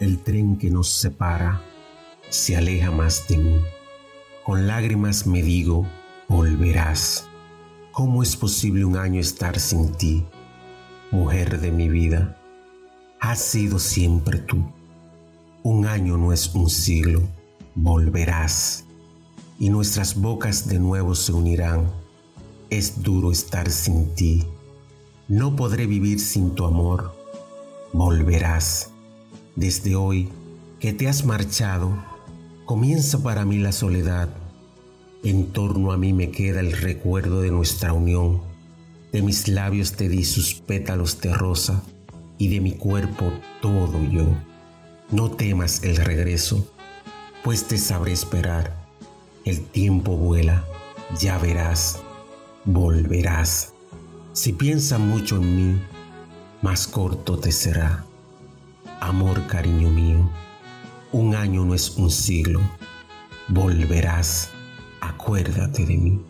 El tren que nos separa se aleja más de mí. Con lágrimas me digo, volverás. ¿Cómo es posible un año estar sin ti, mujer de mi vida? Has sido siempre tú. Un año no es un siglo, volverás. Y nuestras bocas de nuevo se unirán. Es duro estar sin ti. No podré vivir sin tu amor. Volverás. Desde hoy que te has marchado, comienza para mí la soledad. En torno a mí me queda el recuerdo de nuestra unión. De mis labios te di sus pétalos de rosa y de mi cuerpo todo yo. No temas el regreso, pues te sabré esperar. El tiempo vuela, ya verás, volverás. Si piensas mucho en mí, más corto te será. Amor, cariño mío, un año no es un siglo. Volverás, acuérdate de mí.